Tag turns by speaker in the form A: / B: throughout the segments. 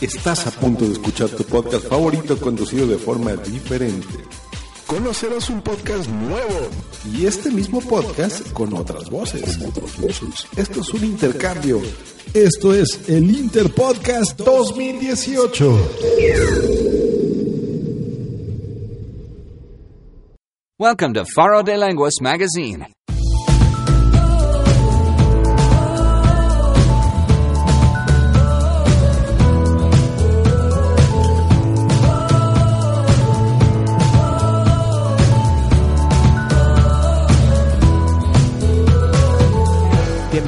A: Estás a punto de escuchar tu podcast favorito conducido de forma diferente. Conocerás un podcast nuevo y este mismo podcast con otras voces. Esto es un intercambio. Esto es el Interpodcast 2018.
B: Welcome to Faro de Lenguas Magazine.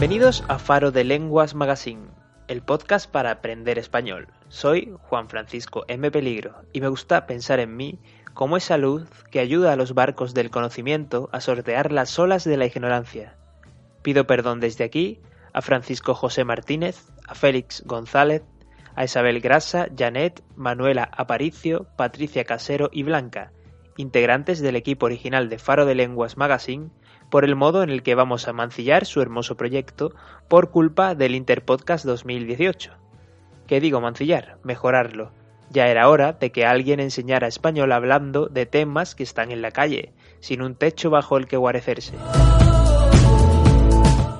C: Bienvenidos a Faro de Lenguas Magazine, el podcast para aprender español. Soy Juan Francisco M. Peligro y me gusta pensar en mí como esa luz que ayuda a los barcos del conocimiento a sortear las olas de la ignorancia. Pido perdón desde aquí a Francisco José Martínez, a Félix González, a Isabel Grasa, Janet, Manuela Aparicio, Patricia Casero y Blanca, integrantes del equipo original de Faro de Lenguas Magazine, por el modo en el que vamos a mancillar su hermoso proyecto por culpa del Interpodcast 2018. ¿Qué digo mancillar? Mejorarlo. Ya era hora de que alguien enseñara español hablando de temas que están en la calle, sin un techo bajo el que guarecerse.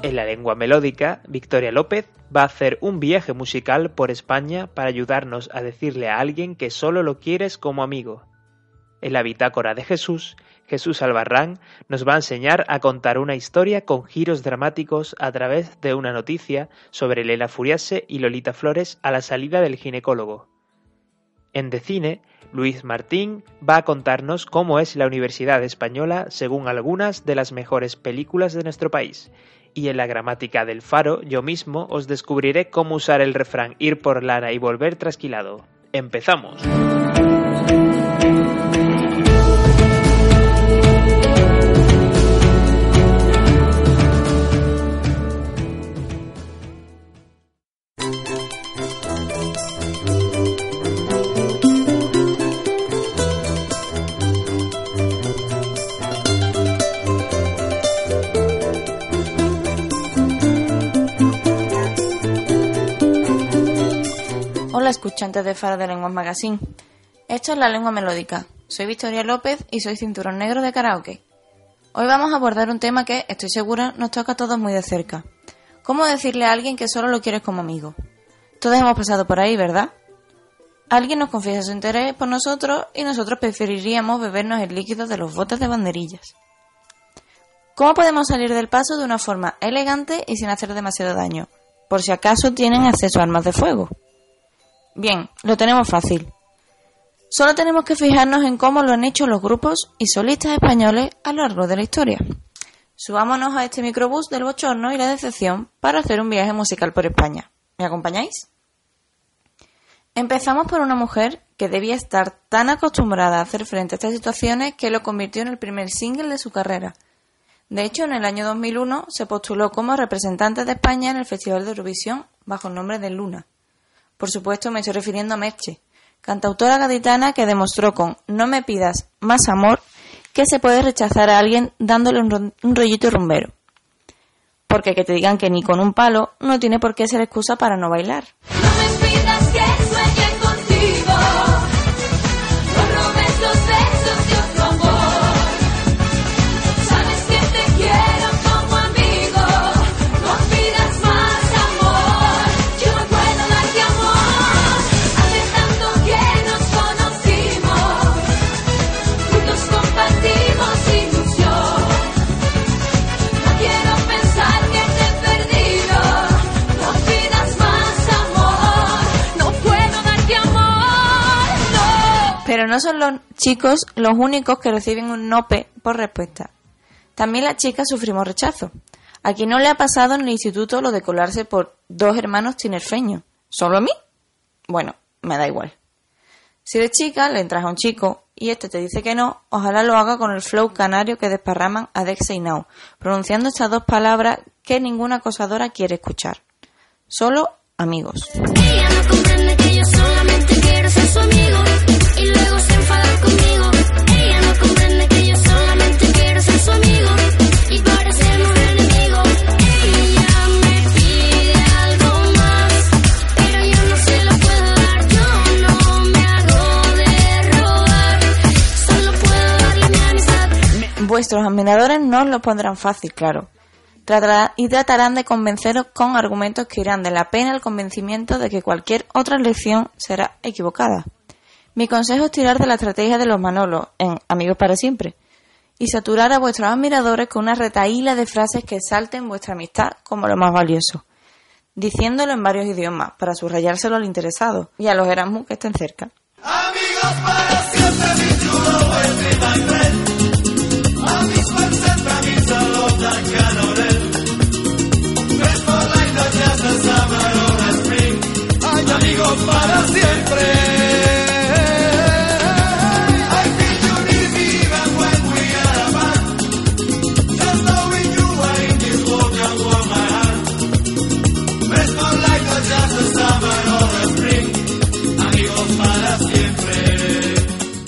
C: En la lengua melódica, Victoria López va a hacer un viaje musical por España para ayudarnos a decirle a alguien que solo lo quieres como amigo. En la bitácora de Jesús, Jesús Albarrán nos va a enseñar a contar una historia con giros dramáticos a través de una noticia sobre Lela Furiase y Lolita Flores a la salida del ginecólogo. En De Cine, Luis Martín va a contarnos cómo es la Universidad Española según algunas de las mejores películas de nuestro país. Y en la gramática del faro, yo mismo os descubriré cómo usar el refrán ir por lana y volver trasquilado. ¡Empezamos!
D: Escuchantes de Faro de Lenguas Magazine. Esto es la lengua melódica. Soy Victoria López y soy cinturón negro de karaoke. Hoy vamos a abordar un tema que, estoy segura, nos toca a todos muy de cerca. ¿Cómo decirle a alguien que solo lo quieres como amigo? Todos hemos pasado por ahí, ¿verdad? Alguien nos confiesa su interés por nosotros y nosotros preferiríamos bebernos el líquido de los botes de banderillas. ¿Cómo podemos salir del paso de una forma elegante y sin hacer demasiado daño? Por si acaso tienen acceso a armas de fuego. Bien, lo tenemos fácil. Solo tenemos que fijarnos en cómo lo han hecho los grupos y solistas españoles a lo largo de la historia. Subámonos a este microbús del bochorno y la decepción para hacer un viaje musical por España. ¿Me acompañáis? Empezamos por una mujer que debía estar tan acostumbrada a hacer frente a estas situaciones que lo convirtió en el primer single de su carrera. De hecho, en el año 2001 se postuló como representante de España en el Festival de Eurovisión bajo el nombre de Luna. Por supuesto, me estoy refiriendo a Merche, cantautora gaditana que demostró con No me pidas más amor que se puede rechazar a alguien dándole un, un rollito rumbero. Porque que te digan que ni con un palo no tiene por qué ser excusa para no bailar.
E: No
D: son los chicos los únicos que reciben un nope por respuesta. También las chicas sufrimos rechazo. ¿A quién no le ha pasado en el instituto lo de colarse por dos hermanos tinerfeños? ¿Solo a mí? Bueno, me da igual. Si de chica le entras a un chico y este te dice que no, ojalá lo haga con el flow canario que desparraman Adexa y Now, pronunciando estas dos palabras que ninguna acosadora quiere escuchar. Solo amigos. Vuestros admiradores no os lo pondrán fácil, claro. Y tratarán de convenceros con argumentos que irán de la pena al convencimiento de que cualquier otra elección será equivocada. Mi consejo es tirar de la estrategia de los Manolos en Amigos para siempre y saturar a vuestros admiradores con una retaíla de frases que salten vuestra amistad como lo más valioso, diciéndolo en varios idiomas para subrayárselo al interesado y a los Erasmus que estén cerca.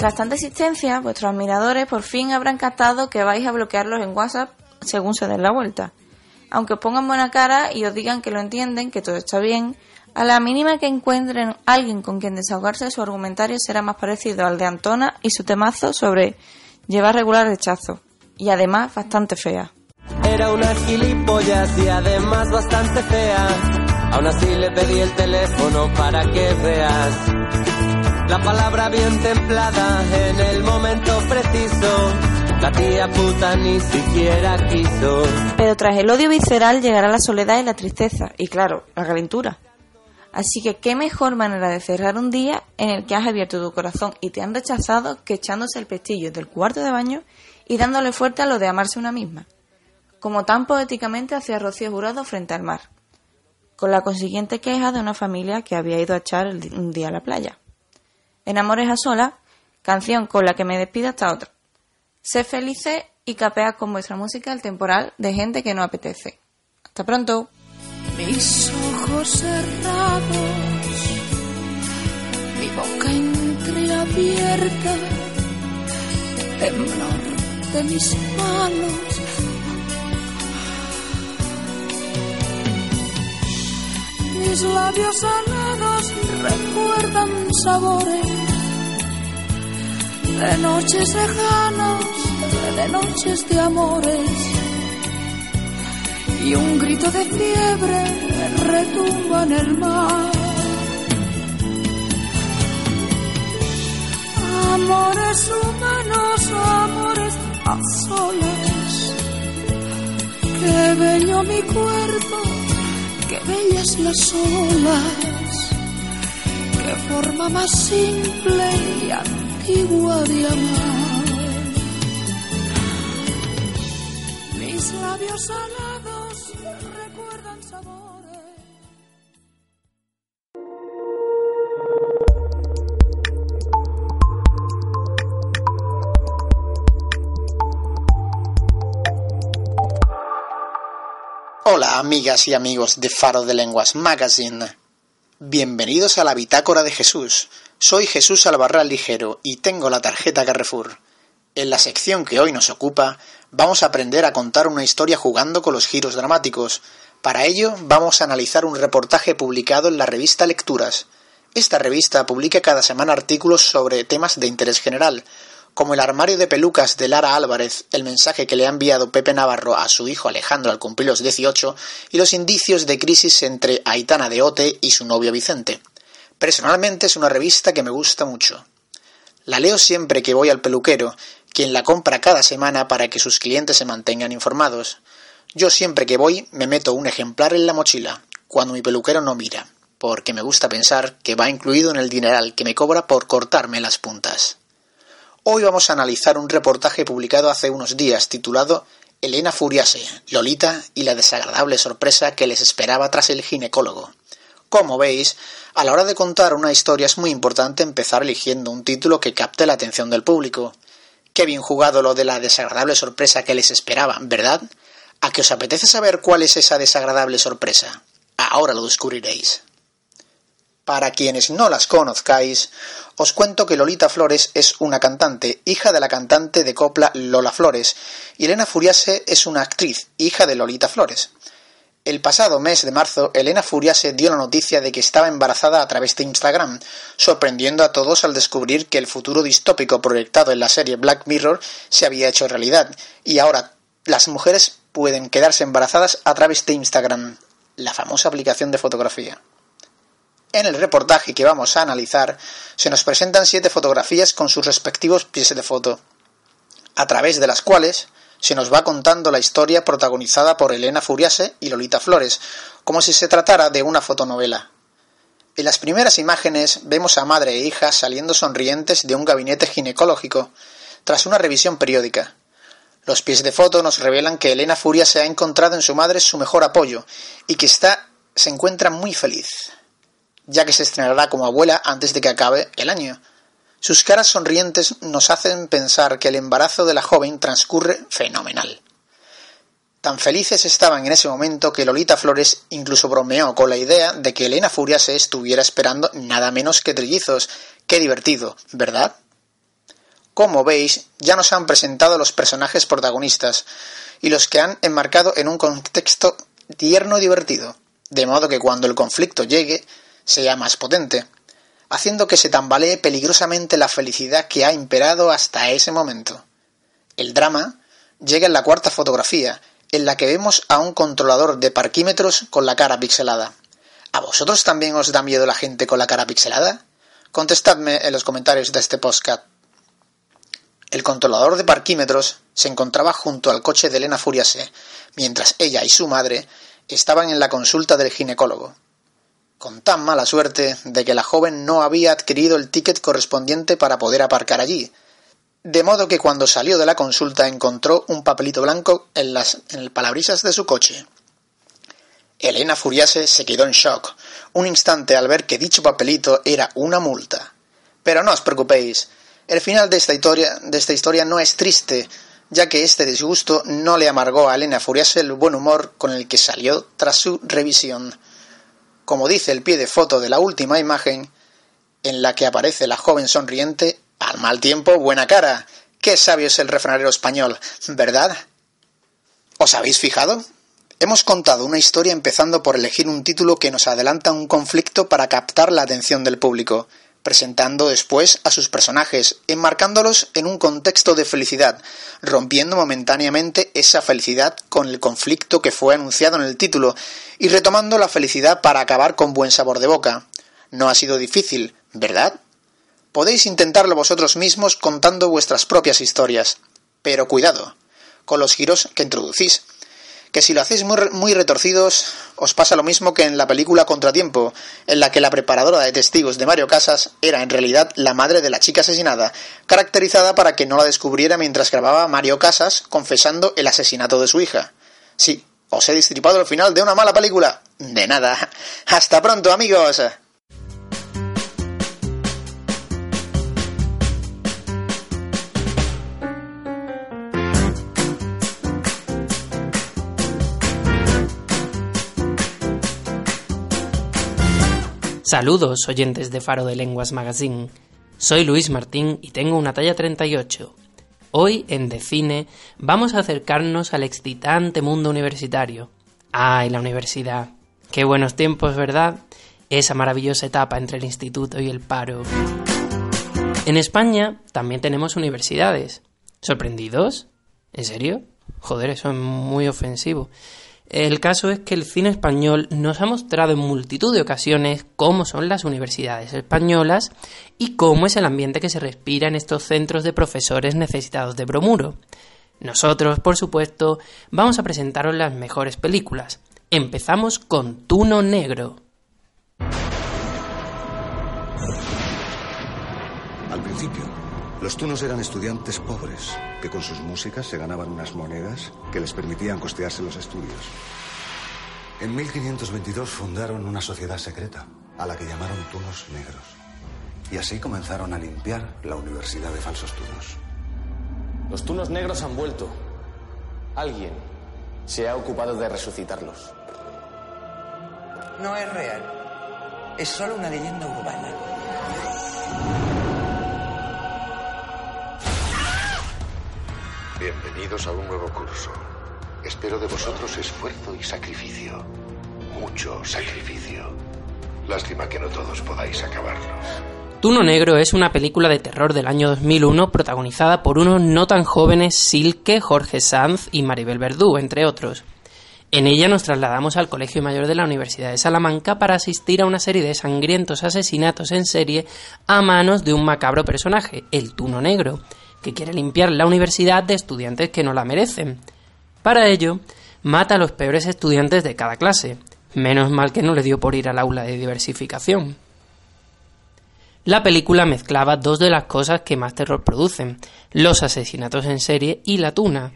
D: Tras tanta existencia, vuestros admiradores por fin habrán captado que vais a bloquearlos en WhatsApp según se den la vuelta. Aunque os pongan buena cara y os digan que lo entienden, que todo está bien, a la mínima que encuentren alguien con quien desahogarse, su argumentario será más parecido al de Antona y su temazo sobre llevar regular rechazo. Y además bastante fea.
F: Era una gilipollas y además bastante fea. Aún así le pedí el teléfono para que veas. La palabra bien templada en el momento preciso. La tía puta ni siquiera quiso.
D: Pero tras el odio visceral llegará la soledad y la tristeza, y claro, la calentura. Así que qué mejor manera de cerrar un día en el que has abierto tu corazón y te han rechazado que echándose el pestillo del cuarto de baño y dándole fuerte a lo de amarse una misma. Como tan poéticamente hacía Rocío Jurado frente al mar, con la consiguiente queja de una familia que había ido a echar un día a la playa. En Amores a Sola, canción con la que me despido hasta otra. Sé felices y capea con vuestra música el temporal de gente que no apetece. Hasta pronto.
G: Mis ojos cerrados, mi boca entreabierta, temblor de mis manos. Mis labios salados recuerdan sabores de noches lejanas, de noches de amores y un grito de fiebre retumba en el mar. Amores humanos, amores a solas. Qué bello mi cuerpo, qué bellas las olas. Qué forma más simple y antigua de amar. Mis labios salados
H: amigas y amigos de Faro de Lenguas Magazine. Bienvenidos a la Bitácora de Jesús. Soy Jesús Albarral Ligero y tengo la tarjeta Carrefour. En la sección que hoy nos ocupa, vamos a aprender a contar una historia jugando con los giros dramáticos. Para ello, vamos a analizar un reportaje publicado en la revista Lecturas. Esta revista publica cada semana artículos sobre temas de interés general, como el armario de pelucas de Lara Álvarez, el mensaje que le ha enviado Pepe Navarro a su hijo Alejandro al cumplir los 18 y los indicios de crisis entre Aitana de Ote y su novio Vicente. Personalmente es una revista que me gusta mucho. La leo siempre que voy al peluquero, quien la compra cada semana para que sus clientes se mantengan informados. Yo siempre que voy me meto un ejemplar en la mochila, cuando mi peluquero no mira, porque me gusta pensar que va incluido en el dineral que me cobra por cortarme las puntas. Hoy vamos a analizar un reportaje publicado hace unos días titulado Elena Furiase, Lolita y la desagradable sorpresa que les esperaba tras el ginecólogo. Como veis, a la hora de contar una historia es muy importante empezar eligiendo un título que capte la atención del público. Qué bien jugado lo de la desagradable sorpresa que les esperaba, ¿verdad? ¿A que os apetece saber cuál es esa desagradable sorpresa? Ahora lo descubriréis. Para quienes no las conozcáis, os cuento que Lolita Flores es una cantante, hija de la cantante de copla Lola Flores, y Elena Furiase es una actriz, hija de Lolita Flores. El pasado mes de marzo, Elena Furiase dio la noticia de que estaba embarazada a través de Instagram, sorprendiendo a todos al descubrir que el futuro distópico proyectado en la serie Black Mirror se había hecho realidad, y ahora las mujeres pueden quedarse embarazadas a través de Instagram, la famosa aplicación de fotografía. En el reportaje que vamos a analizar se nos presentan siete fotografías con sus respectivos pies de foto, a través de las cuales se nos va contando la historia protagonizada por Elena Furiase y Lolita Flores, como si se tratara de una fotonovela. En las primeras imágenes vemos a madre e hija saliendo sonrientes de un gabinete ginecológico, tras una revisión periódica. Los pies de foto nos revelan que Elena Furia se ha encontrado en su madre su mejor apoyo y que está, se encuentra muy feliz ya que se estrenará como abuela antes de que acabe el año. Sus caras sonrientes nos hacen pensar que el embarazo de la joven transcurre fenomenal. Tan felices estaban en ese momento que Lolita Flores incluso bromeó con la idea de que Elena Furia se estuviera esperando nada menos que trillizos. Qué divertido, ¿verdad? Como veis, ya nos han presentado los personajes protagonistas y los que han enmarcado en un contexto tierno y divertido, de modo que cuando el conflicto llegue, sea más potente, haciendo que se tambalee peligrosamente la felicidad que ha imperado hasta ese momento. El drama llega en la cuarta fotografía, en la que vemos a un controlador de parquímetros con la cara pixelada. ¿A vosotros también os da miedo la gente con la cara pixelada? Contestadme en los comentarios de este podcast. El controlador de parquímetros se encontraba junto al coche de Elena Furiase, mientras ella y su madre estaban en la consulta del ginecólogo con tan mala suerte de que la joven no había adquirido el ticket correspondiente para poder aparcar allí, de modo que cuando salió de la consulta encontró un papelito blanco en, las, en el palabrisas de su coche. Elena Furiase se quedó en shock un instante al ver que dicho papelito era una multa. Pero no os preocupéis, el final de esta historia, de esta historia no es triste, ya que este disgusto no le amargó a Elena Furiase el buen humor con el que salió tras su revisión como dice el pie de foto de la última imagen, en la que aparece la joven sonriente, al mal tiempo, buena cara. Qué sabio es el refranero español, ¿verdad? ¿Os habéis fijado? Hemos contado una historia empezando por elegir un título que nos adelanta un conflicto para captar la atención del público, presentando después a sus personajes, enmarcándolos en un contexto de felicidad, rompiendo momentáneamente esa felicidad con el conflicto que fue anunciado en el título, y retomando la felicidad para acabar con buen sabor de boca. No ha sido difícil, ¿verdad? Podéis intentarlo vosotros mismos contando vuestras propias historias, pero cuidado con los giros que introducís que si lo hacéis muy, muy retorcidos, os pasa lo mismo que en la película Contratiempo, en la que la preparadora de testigos de Mario Casas era en realidad la madre de la chica asesinada, caracterizada para que no la descubriera mientras grababa Mario Casas confesando el asesinato de su hija. Sí, os he distripado el final de una mala película. De nada. Hasta pronto, amigos.
C: Saludos oyentes de Faro de Lenguas Magazine. Soy Luis Martín y tengo una talla 38. Hoy en Decine vamos a acercarnos al excitante mundo universitario. ¡Ay, la universidad! ¡Qué buenos tiempos, ¿verdad? Esa maravillosa etapa entre el instituto y el paro. En España también tenemos universidades. ¿Sorprendidos? ¿En serio? Joder, eso es muy ofensivo. El caso es que el cine español nos ha mostrado en multitud de ocasiones cómo son las universidades españolas y cómo es el ambiente que se respira en estos centros de profesores necesitados de bromuro. Nosotros, por supuesto, vamos a presentaros las mejores películas. Empezamos con Tuno Negro.
I: Al principio, Los tunos eran estudiantes pobres que con sus músicas se ganaban unas monedas que les permitían costearse los estudios. En 1522 fundaron una sociedad secreta a la que llamaron Tunos Negros. Y así comenzaron a limpiar la Universidad de Falsos Tunos.
J: Los tunos negros han vuelto. Alguien se ha ocupado de resucitarlos.
K: No es real. Es solo una leyenda urbana.
I: Bienvenidos a un nuevo curso. Espero de vosotros esfuerzo y sacrificio. Mucho sacrificio. Lástima que no todos podáis acabarlos.
L: Tuno Negro es una película de terror del año 2001 protagonizada por unos no tan jóvenes Silke, Jorge Sanz y Maribel Verdú, entre otros. En ella nos trasladamos al Colegio Mayor de la Universidad de Salamanca para asistir a una serie de sangrientos asesinatos en serie a manos de un macabro personaje, el Tuno Negro, que quiere limpiar la universidad de estudiantes que no la merecen. Para ello, mata a los peores estudiantes de cada clase. Menos mal que no le dio por ir al aula de diversificación. La película mezclaba dos de las cosas que más terror producen, los asesinatos en serie y la tuna.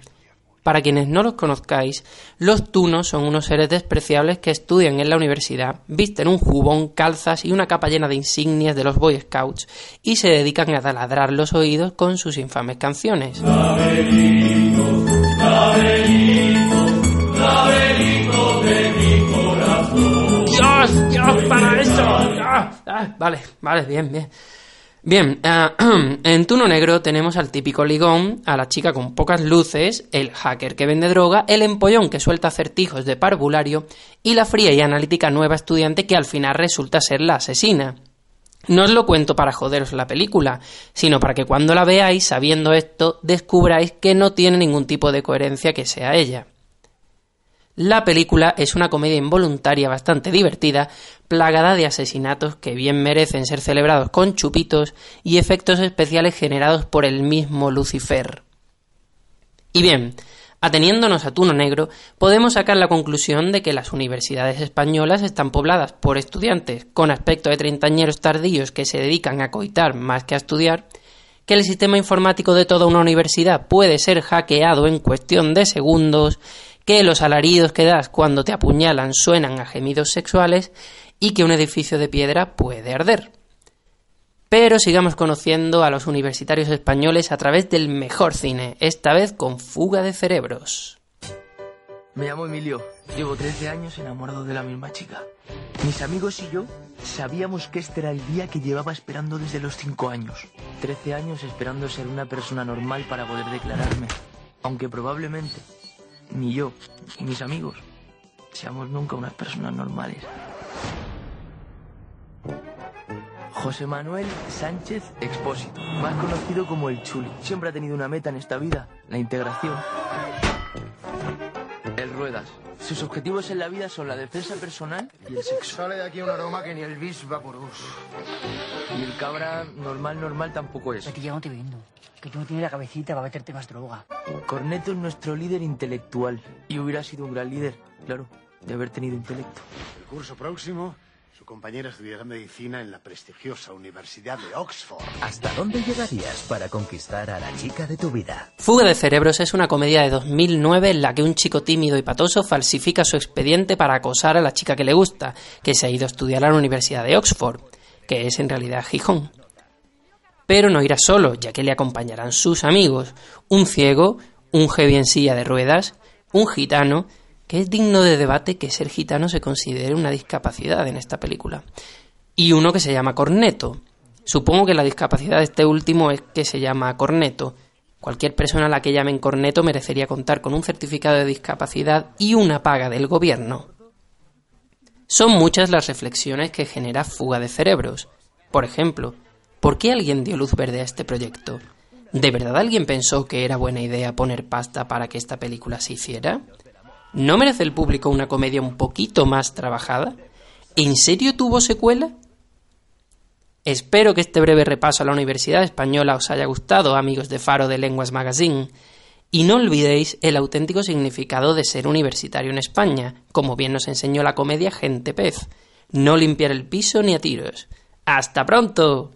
L: Para quienes no los conozcáis, los tunos son unos seres despreciables que estudian en la universidad, visten un jubón, calzas y una capa llena de insignias de los Boy Scouts y se dedican a taladrar los oídos con sus infames canciones. ¡Dios! ¡Dios, para eso! Ah, ah, vale, vale, bien, bien. Bien, ah, en Tuno Negro tenemos al típico ligón, a la chica con pocas luces, el hacker que vende droga, el empollón que suelta acertijos de parvulario y la fría y analítica nueva estudiante que al final resulta ser la asesina. No os lo cuento para joderos la película, sino para que cuando la veáis, sabiendo esto, descubráis que no tiene ningún tipo de coherencia que sea ella. La película es una comedia involuntaria bastante divertida, plagada de asesinatos que bien merecen ser celebrados con chupitos y efectos especiales generados por el mismo Lucifer. Y bien, ateniéndonos a Tuno Negro, podemos sacar la conclusión de que las universidades españolas están pobladas por estudiantes con aspecto de treintañeros tardíos que se dedican a coitar más que a estudiar, que el sistema informático de toda una universidad puede ser hackeado en cuestión de segundos, que los alaridos que das cuando te apuñalan suenan a gemidos sexuales y que un edificio de piedra puede arder. Pero sigamos conociendo a los universitarios españoles a través del mejor cine, esta vez con fuga de cerebros.
M: Me llamo Emilio, llevo 13 años enamorado de la misma chica. Mis amigos y yo sabíamos que este era el día que llevaba esperando desde los 5 años. 13 años esperando ser una persona normal para poder declararme, aunque probablemente ni yo, ni mis amigos, seamos nunca unas personas normales. José Manuel Sánchez Expósito, más conocido como el Chuli. Siempre ha tenido una meta en esta vida, la integración. Ruedas. Sus objetivos en la vida son la defensa personal y el sexo.
N: Sale de aquí un aroma que ni el bis vaporus.
M: Y el cabra normal, normal tampoco es.
O: Que ya no te vendo. Que tú no tienes la cabecita para meterte más droga.
M: Corneto es nuestro líder intelectual. Y hubiera sido un gran líder, claro, de haber tenido intelecto.
N: El curso próximo, compañera estudiará medicina en la prestigiosa Universidad de Oxford.
P: ¿Hasta dónde llegarías para conquistar a la chica de tu vida?
L: Fuga de Cerebros es una comedia de 2009 en la que un chico tímido y patoso falsifica su expediente para acosar a la chica que le gusta, que se ha ido a estudiar a la Universidad de Oxford, que es en realidad Gijón. Pero no irá solo, ya que le acompañarán sus amigos, un ciego, un heavy en silla de ruedas, un gitano, que es digno de debate que ser gitano se considere una discapacidad en esta película, y uno que se llama corneto. Supongo que la discapacidad de este último es que se llama corneto. Cualquier persona a la que llamen corneto merecería contar con un certificado de discapacidad y una paga del gobierno. Son muchas las reflexiones que genera fuga de cerebros. Por ejemplo, ¿por qué alguien dio luz verde a este proyecto? ¿De verdad alguien pensó que era buena idea poner pasta para que esta película se hiciera? ¿No merece el público una comedia un poquito más trabajada? ¿En serio tuvo secuela? Espero que este breve repaso a la Universidad Española os haya gustado, amigos de Faro de Lenguas Magazine. Y no olvidéis el auténtico significado de ser universitario en España, como bien nos enseñó la comedia Gente Pez. No limpiar el piso ni a tiros. ¡Hasta pronto!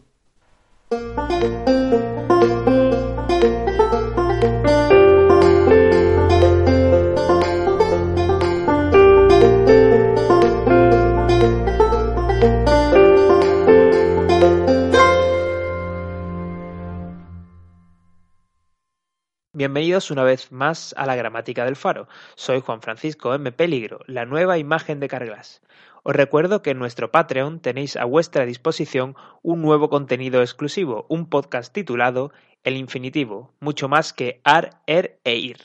C: Bienvenidos una vez más a la gramática del faro. Soy Juan Francisco M. Peligro, la nueva imagen de Carglass. Os recuerdo que en nuestro Patreon tenéis a vuestra disposición un nuevo contenido exclusivo, un podcast titulado El Infinitivo, mucho más que ar, er e ir.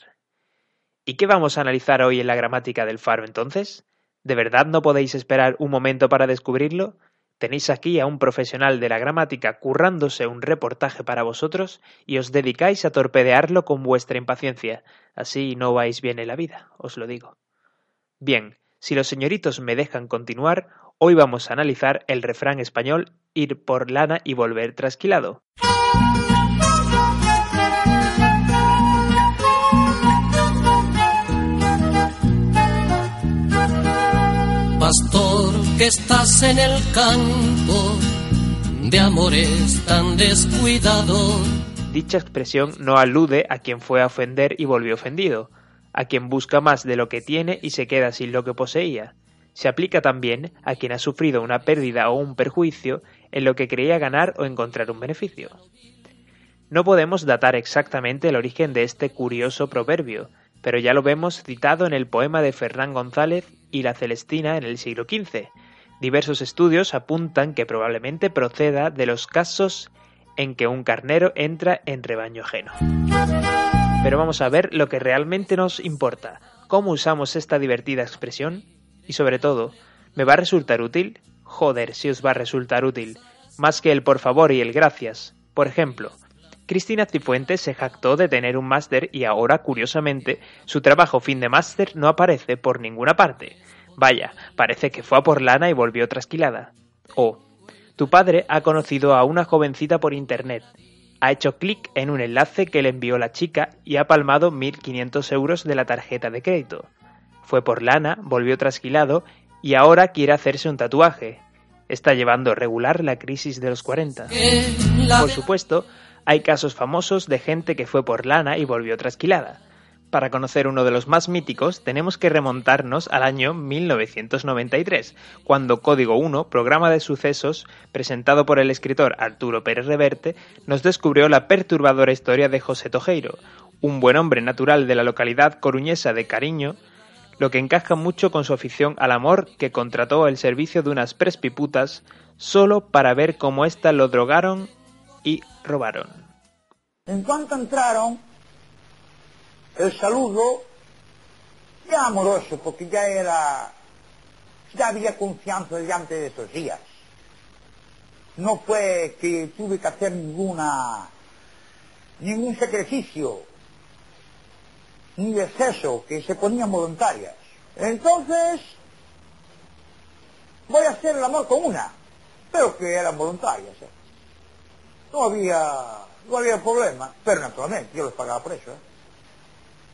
C: ¿Y qué vamos a analizar hoy en la gramática del faro entonces? ¿De verdad no podéis esperar un momento para descubrirlo? Tenéis aquí a un profesional de la gramática currándose un reportaje para vosotros y os dedicáis a torpedearlo con vuestra impaciencia. Así no vais bien en la vida, os lo digo. Bien, si los señoritos me dejan continuar, hoy vamos a analizar el refrán español ir por lana y volver trasquilado.
Q: Pastor, que estás en el campo de amores tan descuidados.
C: Dicha expresión no alude a quien fue a ofender y volvió ofendido, a quien busca más de lo que tiene y se queda sin lo que poseía. Se aplica también a quien ha sufrido una pérdida o un perjuicio en lo que creía ganar o encontrar un beneficio. No podemos datar exactamente el origen de este curioso proverbio, pero ya lo vemos citado en el poema de Fernán González y la Celestina en el siglo XV. Diversos estudios apuntan que probablemente proceda de los casos en que un carnero entra en rebaño ajeno. Pero vamos a ver lo que realmente nos importa, cómo usamos esta divertida expresión y sobre todo, ¿me va a resultar útil? Joder, si os va a resultar útil, más que el por favor y el gracias. Por ejemplo, Cristina Cifuentes se jactó de tener un máster y ahora, curiosamente, su trabajo fin de máster no aparece por ninguna parte. Vaya, parece que fue a por lana y volvió trasquilada. O, tu padre ha conocido a una jovencita por internet. Ha hecho clic en un enlace que le envió la chica y ha palmado 1.500 euros de la tarjeta de crédito. Fue por lana, volvió trasquilado y ahora quiere hacerse un tatuaje. Está llevando regular la crisis de los 40. Por supuesto, hay casos famosos de gente que fue por lana y volvió trasquilada. Para conocer uno de los más míticos, tenemos que remontarnos al año 1993, cuando Código 1, programa de sucesos presentado por el escritor Arturo Pérez Reverte, nos descubrió la perturbadora historia de José Tojeiro, un buen hombre natural de la localidad coruñesa de Cariño, lo que encaja mucho con su afición al amor que contrató el servicio de unas prespiputas solo para ver cómo ésta lo drogaron y robaron.
R: En cuanto entraron, el saludo ya amoroso, porque ya era, ya había confianza delante de esos días. No fue que tuve que hacer ninguna, ningún sacrificio, ni exceso, que se ponían voluntarias. Entonces, voy a hacer el amor con una, pero que eran voluntarias. ¿eh? No había, no había problema, pero naturalmente yo les pagaba por eso. ¿eh?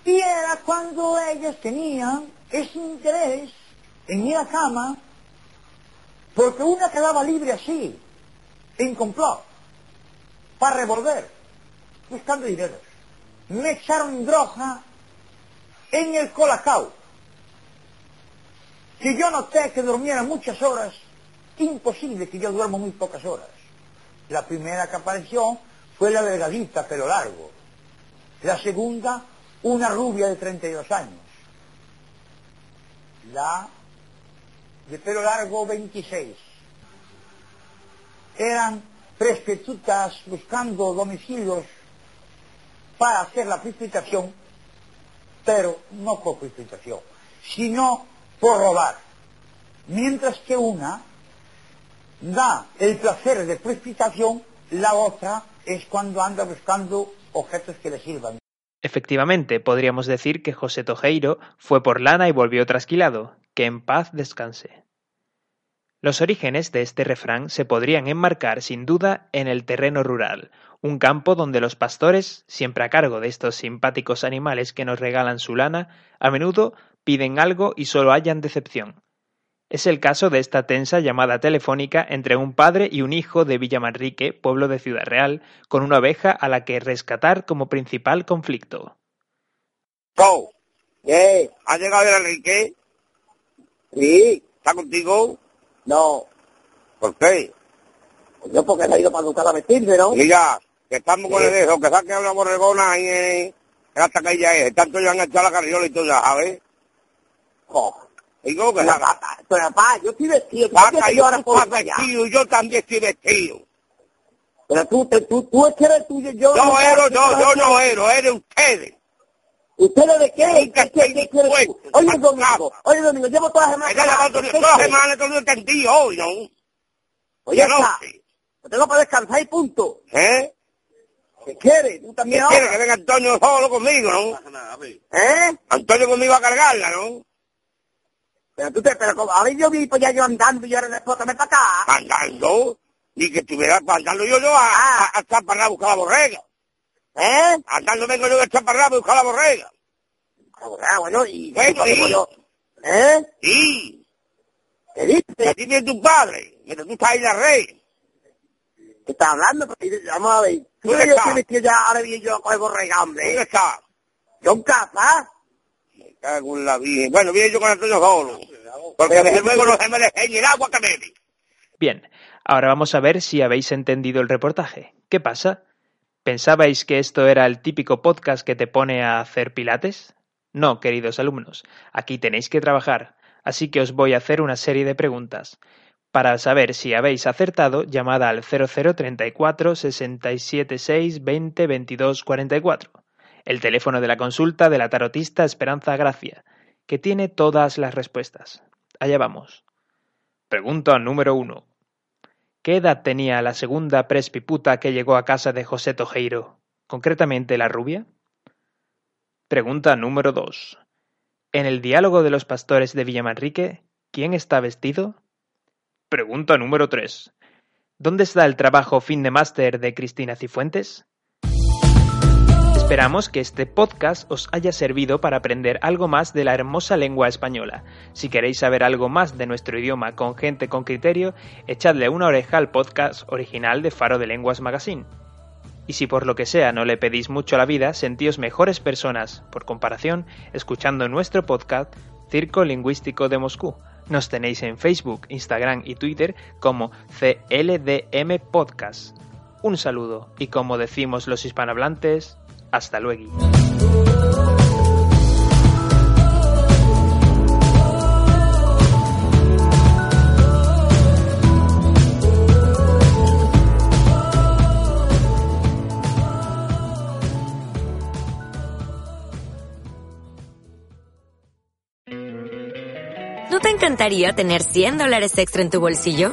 R: Y era cuando ellas tenían ese interés en ir a cama, porque una quedaba libre así, en complot, para revolver, buscando dinero. Me echaron droga en el colacao, que yo noté que dormiera muchas horas, imposible que yo duermo muy pocas horas. La primera que apareció fue la delgadita, pelo largo. La segunda, una rubia de 32 años. La de pelo largo, 26. Eran prostitutas buscando domicilios para hacer la precipitación, pero no por precipitación, sino por robar. Mientras que una da el placer de precipitación, la otra es cuando anda buscando objetos que le sirvan.
C: Efectivamente, podríamos decir que José Tojeiro fue por lana y volvió trasquilado. Que en paz descanse. Los orígenes de este refrán se podrían enmarcar sin duda en el terreno rural, un campo donde los pastores, siempre a cargo de estos simpáticos animales que nos regalan su lana, a menudo piden algo y solo hallan decepción. Es el caso de esta tensa llamada telefónica entre un padre y un hijo de Villamanrique, pueblo de Ciudad Real, con una oveja a la que rescatar como principal conflicto.
S: Oh, ¿qué? ¿Ha llegado el Enrique? Sí, ¿está contigo? No. ¿Por qué? Yo porque se ha ido para buscar a vestirse, ¿no? Diga, que estamos con el dejo, que saque una borregona ahí en... hasta que ella es, tanto ya han echado la carriola y todo, ya sabes. Jo, digo que
R: papá, pero papá, yo estoy vestido. tú
S: yo
R: ahora
S: vestido, yo también estoy vestido.
R: Pero tú, tú, tú es que eres tuyo, yo...
S: No, ero, no, yo no ero, eres ustedes.
R: ¿Ustedes de qué?
S: Nunca
R: ¿Qué, qué, qué quieres tú? Oye, Domingo, oye, Domingo, llevo toda la semana...
S: Ella la
R: ¿Qué
S: toda la
R: quieres?
S: semana, todo el entendido hoy, ¿no?
R: Oye,
S: no.
R: Lo tengo para descansar y punto.
S: ¿Eh?
R: ¿Qué quieres? Tú
S: ¿Qué? Que venga Antonio solo conmigo, ¿no?
R: ¿Eh?
S: Antonio conmigo a cargarla, ¿no?
R: Pero tú te... Pero como, a ver, yo vi pues ya yo andando y ahora después para acá.
S: Andando. Ni que estuviera andando yo, yo a, a, a Chaparrá a buscar la borrega.
R: ¿Eh?
S: Andando vengo yo de Chaparrá a buscar la borrega.
R: Ah, bueno, y...
S: Bueno,
R: y- yo- ¿Eh?
S: Sí.
R: ¿Qué dices?
S: A ti viene tu padre, mientras tú estás ahí la red.
R: ¿Qué estás hablando? Porque, vamos a ver. ¿Tú
S: ¿Dónde
R: yo estoy vestido ya ahora bien yo a coger borrega, hombre?
S: ¿Dónde está?
R: Yo en casa.
S: Me cago en la virgen. Bueno, viene yo con Antonio solo. Porque desde luego no se me deje ni el agua que bebe.
C: Bien, ahora vamos a ver si habéis entendido el reportaje. ¿Qué pasa? ¿Pensabais que esto era el típico podcast que te pone a hacer pilates? No, queridos alumnos, aquí tenéis que trabajar, así que os voy a hacer una serie de preguntas. Para saber si habéis acertado, llamad al 0034 676 20 22 44, el teléfono de la consulta de la tarotista Esperanza Gracia, que tiene todas las respuestas. Allá vamos. Pregunta número 1. ¿Qué edad tenía la segunda prespiputa que llegó a casa de José Tojeiro? Concretamente la rubia. Pregunta número 2. En el diálogo de los pastores de Villamanrique, ¿quién está vestido? Pregunta número 3. ¿Dónde está el trabajo fin de máster de Cristina Cifuentes? Esperamos que este podcast os haya servido para aprender algo más de la hermosa lengua española. Si queréis saber algo más de nuestro idioma con gente con criterio, echadle una oreja al podcast original de Faro de Lenguas Magazine. Y si por lo que sea no le pedís mucho a la vida, sentíos mejores personas, por comparación, escuchando nuestro podcast Circo Lingüístico de Moscú. Nos tenéis en Facebook, Instagram y Twitter como CLDM Podcast. Un saludo y como decimos los hispanohablantes, hasta luego.
T: ¿No te encantaría tener 100 dólares extra en tu bolsillo?